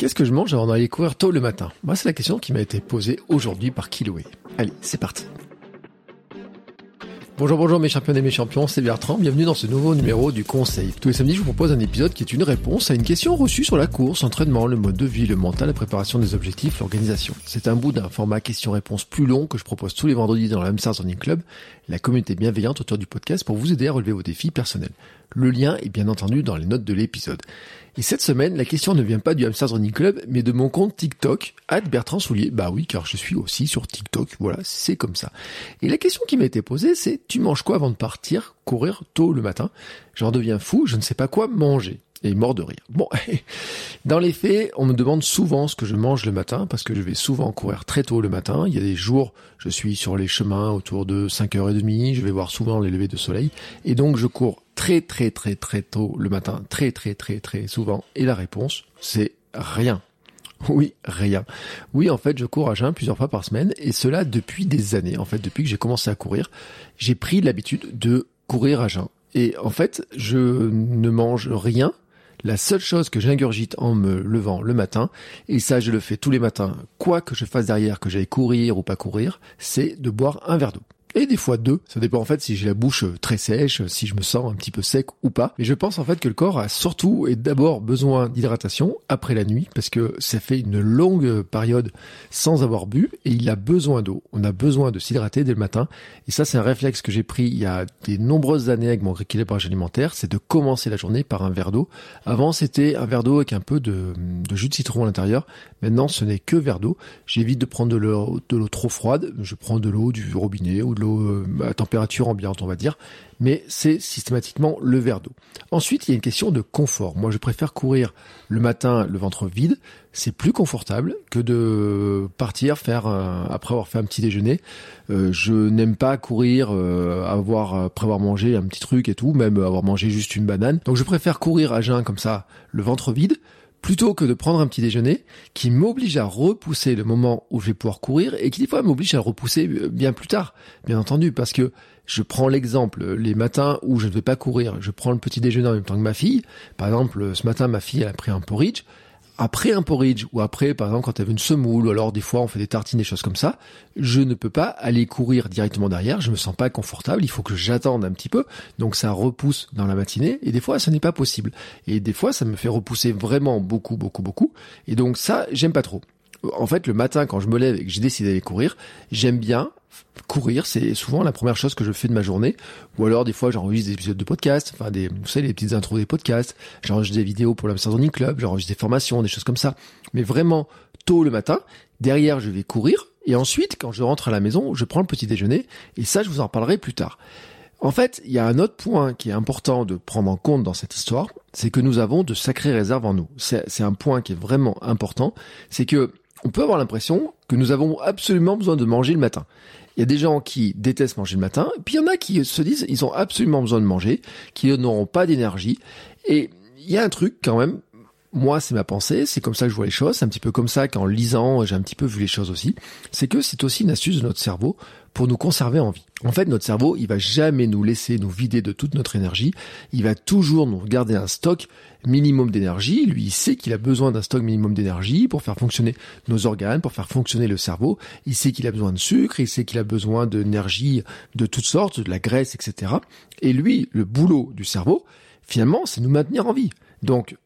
Qu'est-ce que je mange avant d'aller courir tôt le matin? Moi, c'est la question qui m'a été posée aujourd'hui par Kiloé. Allez, c'est parti. Bonjour, bonjour mes champions et mes champions, c'est Bertrand, bienvenue dans ce nouveau numéro du Conseil. Tous les samedis, je vous propose un épisode qui est une réponse à une question reçue sur la course, l'entraînement, le mode de vie, le mental, la préparation des objectifs, l'organisation. C'est un bout d'un format question-réponse plus long que je propose tous les vendredis dans le Hamsters Running Club, la communauté bienveillante autour du podcast pour vous aider à relever vos défis personnels. Le lien est bien entendu dans les notes de l'épisode. Et cette semaine, la question ne vient pas du Hamsters Running Club, mais de mon compte TikTok, Bertrand Soulier. Bah oui, car je suis aussi sur TikTok. Voilà, c'est comme ça. Et la question qui m'a été posée, c'est tu manges quoi avant de partir courir tôt le matin? J'en deviens fou, je ne sais pas quoi manger et mort de rire. Bon, dans les faits, on me demande souvent ce que je mange le matin parce que je vais souvent courir très tôt le matin. Il y a des jours, je suis sur les chemins autour de 5h30, je vais voir souvent les levées de soleil et donc je cours très très très très tôt le matin, très très très très souvent et la réponse c'est rien. Oui, rien. Oui, en fait, je cours à jeun plusieurs fois par semaine et cela depuis des années. En fait, depuis que j'ai commencé à courir, j'ai pris l'habitude de courir à jeun. Et en fait, je ne mange rien la seule chose que j'ingurgite en me levant le matin, et ça je le fais tous les matins, quoi que je fasse derrière, que j'aille courir ou pas courir, c'est de boire un verre d'eau et des fois deux. Ça dépend en fait si j'ai la bouche euh, très sèche, si je me sens un petit peu sec ou pas. Mais je pense en fait que le corps a surtout et d'abord besoin d'hydratation après la nuit parce que ça fait une longue période sans avoir bu et il a besoin d'eau. On a besoin de s'hydrater dès le matin et ça c'est un réflexe que j'ai pris il y a des nombreuses années avec mon équilibrage alimentaire, c'est de commencer la journée par un verre d'eau. Avant c'était un verre d'eau avec un peu de, de jus de citron à l'intérieur. Maintenant ce n'est que verre d'eau. J'évite de prendre de l'eau trop froide. Je prends de l'eau du robinet ou de euh, à température ambiante, on va dire, mais c'est systématiquement le verre d'eau. Ensuite, il y a une question de confort. Moi, je préfère courir le matin le ventre vide. C'est plus confortable que de partir faire après avoir fait un petit déjeuner. Euh, je n'aime pas courir euh, avoir après avoir mangé un petit truc et tout, même avoir mangé juste une banane. Donc, je préfère courir à jeun comme ça, le ventre vide plutôt que de prendre un petit déjeuner qui m'oblige à repousser le moment où je vais pouvoir courir et qui des fois m'oblige à repousser euh, bien plus tard, bien entendu, parce que je prends l'exemple, les matins où je ne vais pas courir, je prends le petit déjeuner en même temps que ma fille. Par exemple, ce matin, ma fille, a pris un porridge après un porridge ou après, par exemple, quand tu as une semoule ou alors des fois on fait des tartines, des choses comme ça, je ne peux pas aller courir directement derrière. Je me sens pas confortable. Il faut que j'attende un petit peu. Donc ça repousse dans la matinée et des fois ça n'est pas possible. Et des fois ça me fait repousser vraiment beaucoup, beaucoup, beaucoup. Et donc ça, j'aime pas trop. En fait, le matin, quand je me lève et que j'ai décidé d'aller courir, j'aime bien courir, c'est souvent la première chose que je fais de ma journée. Ou alors, des fois, j'enregistre des épisodes de podcast, enfin, des, vous savez, les petites intros des podcasts. J'enregistre des vidéos pour l'Amsterdam Running Club, j'enregistre des formations, des choses comme ça. Mais vraiment, tôt le matin, derrière, je vais courir. Et ensuite, quand je rentre à la maison, je prends le petit déjeuner. Et ça, je vous en reparlerai plus tard. En fait, il y a un autre point qui est important de prendre en compte dans cette histoire, c'est que nous avons de sacrées réserves en nous. C'est un point qui est vraiment important, c'est que on peut avoir l'impression que nous avons absolument besoin de manger le matin. Il y a des gens qui détestent manger le matin, puis il y en a qui se disent ils ont absolument besoin de manger, qui n'auront pas d'énergie. Et il y a un truc quand même, moi c'est ma pensée, c'est comme ça que je vois les choses, c'est un petit peu comme ça qu'en lisant j'ai un petit peu vu les choses aussi, c'est que c'est aussi une astuce de notre cerveau pour nous conserver en vie. En fait, notre cerveau, il va jamais nous laisser nous vider de toute notre énergie. Il va toujours nous garder un stock minimum d'énergie. Lui, il sait qu'il a besoin d'un stock minimum d'énergie pour faire fonctionner nos organes, pour faire fonctionner le cerveau. Il sait qu'il a besoin de sucre, il sait qu'il a besoin d'énergie de toutes sortes, de la graisse, etc. Et lui, le boulot du cerveau, finalement, c'est nous maintenir en vie. Donc,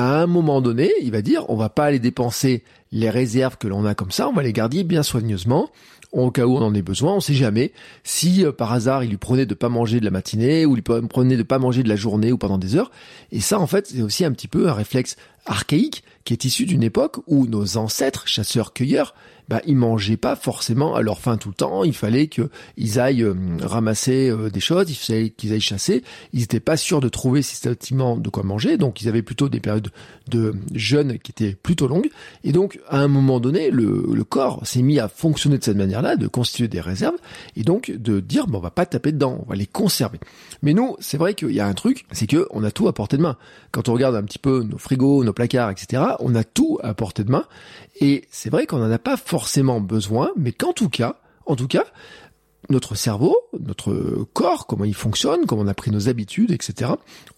à un moment donné, il va dire, on va pas aller dépenser les réserves que l'on a comme ça, on va les garder bien soigneusement au cas où on en ait besoin, on sait jamais. Si euh, par hasard il lui prenait de pas manger de la matinée ou il lui prenait de pas manger de la journée ou pendant des heures. Et ça en fait c'est aussi un petit peu un réflexe archaïque qui est issu d'une époque où nos ancêtres chasseurs-cueilleurs bah, ils mangeaient pas forcément à leur faim tout le temps. Il fallait qu'ils aillent euh, ramasser euh, des choses, il fallait qu'ils aillent chasser. Ils n'étaient pas sûrs de trouver systématiquement de quoi manger, donc ils avaient plutôt des périodes de jeûne qui étaient plutôt longues. Et donc, à un moment donné, le, corps s'est mis à fonctionner de cette manière-là, de constituer des réserves, et donc de dire, bon, on va pas taper dedans, on va les conserver. Mais nous, c'est vrai qu'il y a un truc, c'est que on a tout à portée de main. Quand on regarde un petit peu nos frigos, nos placards, etc., on a tout à portée de main. Et c'est vrai qu'on n'en a pas forcément besoin, mais qu'en tout cas, en tout cas, notre cerveau, notre corps, comment il fonctionne, comment on a pris nos habitudes, etc.,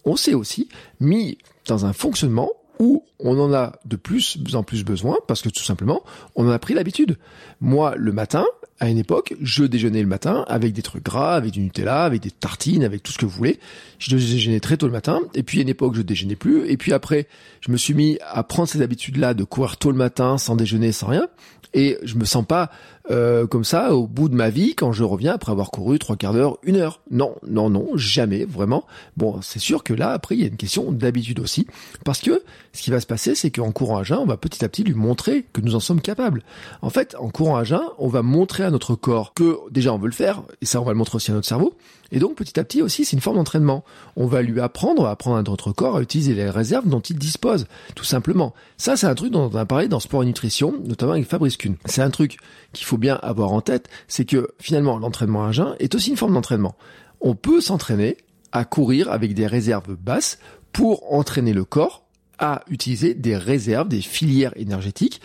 on s'est aussi mis dans un fonctionnement où on en a de plus en plus besoin parce que tout simplement, on en a pris l'habitude. Moi, le matin, à une époque, je déjeunais le matin avec des trucs gras, avec du Nutella, avec des tartines, avec tout ce que vous voulez. Je déjeunais très tôt le matin, et puis à une époque, je déjeunais plus, et puis après, je me suis mis à prendre ces habitudes-là de courir tôt le matin, sans déjeuner, sans rien, et je me sens pas euh, comme ça au bout de ma vie quand je reviens après avoir couru trois quarts d'heure, une heure. Non, non, non, jamais, vraiment. Bon, c'est sûr que là, après, il y a une question d'habitude aussi, parce que ce qui va se passer, c'est qu'en courant à jeun, on va petit à petit lui montrer que nous en sommes capables. En fait, en courant à jeun, on va à notre corps que déjà on veut le faire, et ça, on va le montrer aussi à notre cerveau. Et donc, petit à petit aussi, c'est une forme d'entraînement. On va lui apprendre, va apprendre à notre corps à utiliser les réserves dont il dispose, tout simplement. Ça, c'est un truc dont on a parlé dans Sport et Nutrition, notamment avec Fabrice Kuhn. C'est un truc qu'il faut bien avoir en tête, c'est que finalement, l'entraînement à jeun est aussi une forme d'entraînement. On peut s'entraîner à courir avec des réserves basses pour entraîner le corps à utiliser des réserves, des filières énergétiques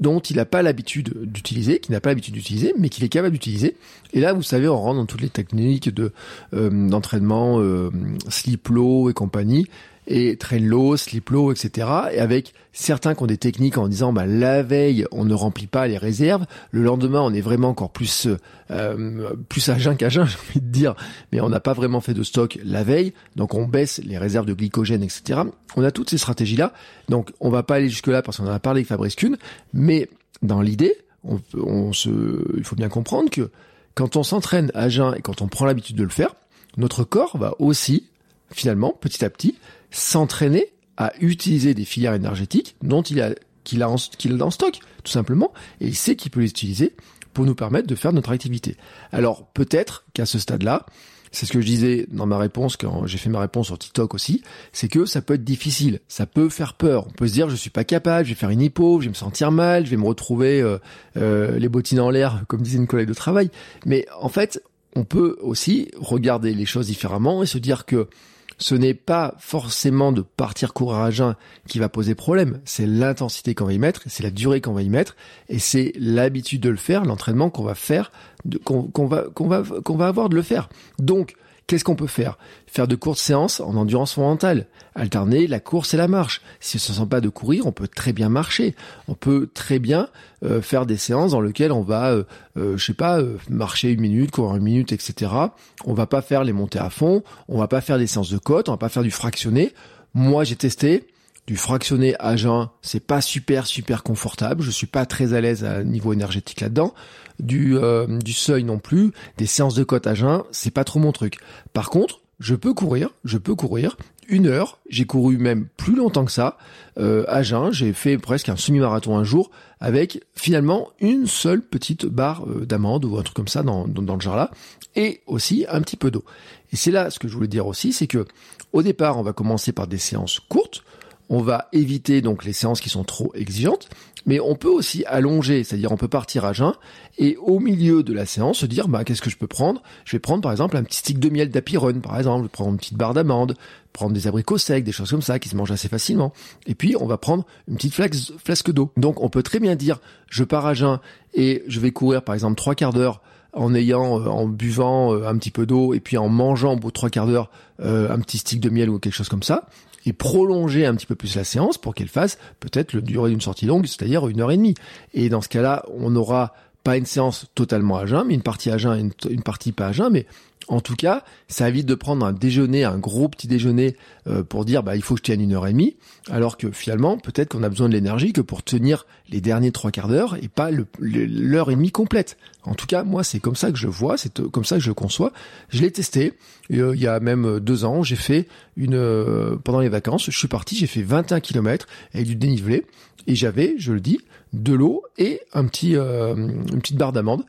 dont il n'a pas l'habitude d'utiliser, qu'il n'a pas l'habitude d'utiliser, mais qu'il est capable d'utiliser. Et là, vous savez, on rentre dans toutes les techniques de euh, d'entraînement, euh, sleep low et compagnie, et train low, sleep low, etc. Et avec certains qui ont des techniques en disant, bah, la veille, on ne remplit pas les réserves, le lendemain, on est vraiment encore plus euh, plus à jeun qu'à jeun, j'ai envie de dire, mais on n'a pas vraiment fait de stock la veille, donc on baisse les réserves de glycogène, etc. On a toutes ces stratégies-là, donc on va pas aller jusque-là parce qu'on en a parlé avec Fabrice Kuhn, mais dans l'idée, on se, il faut bien comprendre que quand on s'entraîne à jeun et quand on prend l'habitude de le faire, notre corps va aussi, finalement, petit à petit, s'entraîner à utiliser des filières énergétiques dont il a qu'il a, qu'il a en stock, tout simplement, et il sait qu'il peut les utiliser pour nous permettre de faire notre activité. Alors peut-être qu'à ce stade-là, c'est ce que je disais dans ma réponse quand j'ai fait ma réponse sur TikTok aussi, c'est que ça peut être difficile, ça peut faire peur. On peut se dire je suis pas capable, je vais faire une hypo, je vais me sentir mal, je vais me retrouver euh, euh, les bottines en l'air, comme disait une collègue de travail. Mais en fait, on peut aussi regarder les choses différemment et se dire que ce n'est pas forcément de partir courir à jeun qui va poser problème, c'est l'intensité qu'on va y mettre, c'est la durée qu'on va y mettre, et c'est l'habitude de le faire, l'entraînement qu'on va faire, qu'on va, qu'on va, qu'on va avoir de le faire. Donc, Qu'est-ce qu'on peut faire? Faire de courtes séances en endurance fondamentale. Alterner la course et la marche. Si on ne se sent pas de courir, on peut très bien marcher. On peut très bien euh, faire des séances dans lesquelles on va, euh, euh, je sais pas, marcher une minute, courir une minute, etc. On va pas faire les montées à fond. On va pas faire des séances de côte. On va pas faire du fractionné. Moi, j'ai testé du fractionné à jeun, c'est pas super super confortable. Je suis pas très à l'aise à niveau énergétique là-dedans. Du euh, seuil non plus. Des séances de côte à jeun, c'est pas trop mon truc. Par contre, je peux courir, je peux courir une heure. J'ai couru même plus longtemps que ça à jeun. J'ai fait presque un semi-marathon un jour avec finalement une seule petite barre euh, d'amande ou un truc comme ça dans, dans, dans le genre là, et aussi un petit peu d'eau. Et c'est là ce que je voulais dire aussi, c'est que au départ, on va commencer par des séances courtes on va éviter donc les séances qui sont trop exigeantes, mais on peut aussi allonger, c'est-à-dire on peut partir à jeun et au milieu de la séance se dire bah qu'est-ce que je peux prendre? Je vais prendre par exemple un petit stick de miel d'apirone par exemple, prendre une petite barre d'amande, prendre des abricots secs, des choses comme ça qui se mangent assez facilement. Et puis on va prendre une petite flasque d'eau. Donc on peut très bien dire je pars à jeun et je vais courir par exemple trois quarts d'heure en ayant, euh, en buvant euh, un petit peu d'eau et puis en mangeant au bout de trois quarts d'heure euh, un petit stick de miel ou quelque chose comme ça et prolonger un petit peu plus la séance pour qu'elle fasse peut-être le durée d'une sortie longue, c'est-à-dire une heure et demie. Et dans ce cas-là, on n'aura pas une séance totalement à jeun, mais une partie à jeun et une, partie pas à jeun, mais En tout cas, ça évite de prendre un déjeuner, un gros petit déjeuner euh, pour dire bah il faut que je tienne une heure et demie, alors que finalement peut-être qu'on a besoin de l'énergie que pour tenir les derniers trois quarts d'heure et pas l'heure et demie complète. En tout cas, moi c'est comme ça que je vois, c'est euh, comme ça que je conçois. Je l'ai testé euh, il y a même deux ans, j'ai fait une pendant les vacances, je suis parti, j'ai fait 21 km avec du dénivelé et j'avais, je le dis, de l'eau et un petit une petite barre d'amande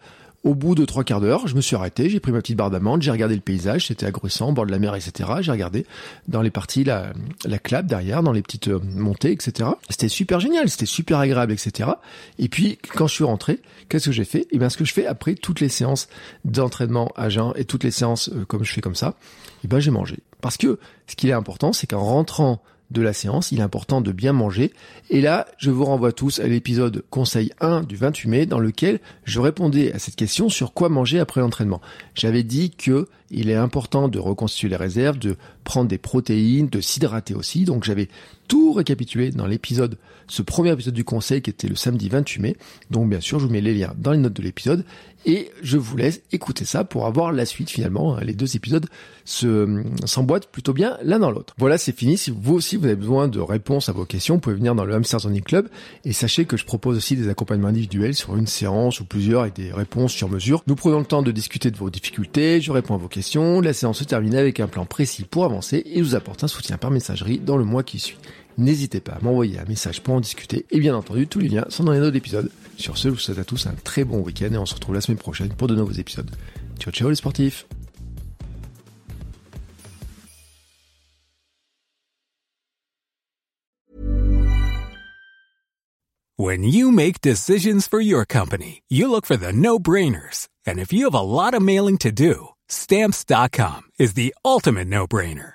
au bout de trois quarts d'heure, je me suis arrêté, j'ai pris ma petite barre d'amande, j'ai regardé le paysage, c'était agressant, bord de la mer, etc. J'ai regardé dans les parties, la, la clap derrière, dans les petites euh, montées, etc. C'était super génial, c'était super agréable, etc. Et puis, quand je suis rentré, qu'est-ce que j'ai fait? Eh bien, ce que je fais après toutes les séances d'entraînement à jeun et toutes les séances euh, comme je fais comme ça, eh ben, j'ai mangé. Parce que ce qui est important, c'est qu'en rentrant de la séance, il est important de bien manger. Et là, je vous renvoie tous à l'épisode conseil 1 du 28 mai dans lequel je répondais à cette question sur quoi manger après l'entraînement. J'avais dit que il est important de reconstituer les réserves, de prendre des protéines, de s'hydrater aussi. Donc j'avais tout récapitulé dans l'épisode, ce premier épisode du conseil qui était le samedi 28 mai. Donc bien sûr, je vous mets les liens dans les notes de l'épisode et je vous laisse écouter ça pour avoir la suite finalement. Les deux épisodes se s'emboîtent plutôt bien l'un dans l'autre. Voilà, c'est fini. Si vous aussi vous avez besoin de réponses à vos questions, vous pouvez venir dans le Hamster Zoning Club et sachez que je propose aussi des accompagnements individuels sur une séance ou plusieurs avec des réponses sur mesure. Nous prenons le temps de discuter de vos difficultés, je réponds à vos questions, la séance se termine avec un plan précis pour avancer et vous apporte un soutien par messagerie dans le mois qui suit. N'hésitez pas à m'envoyer un message pour en discuter et bien entendu tous les liens sont dans les notes d'épisode. Sur ce, je vous souhaite à tous un très bon week-end et on se retrouve la semaine prochaine pour de nouveaux épisodes. Ciao ciao les sportifs When you make decisions for your company, you look for the no-brainers. And if you have a lot of mailing to do, stamps.com is the ultimate no-brainer.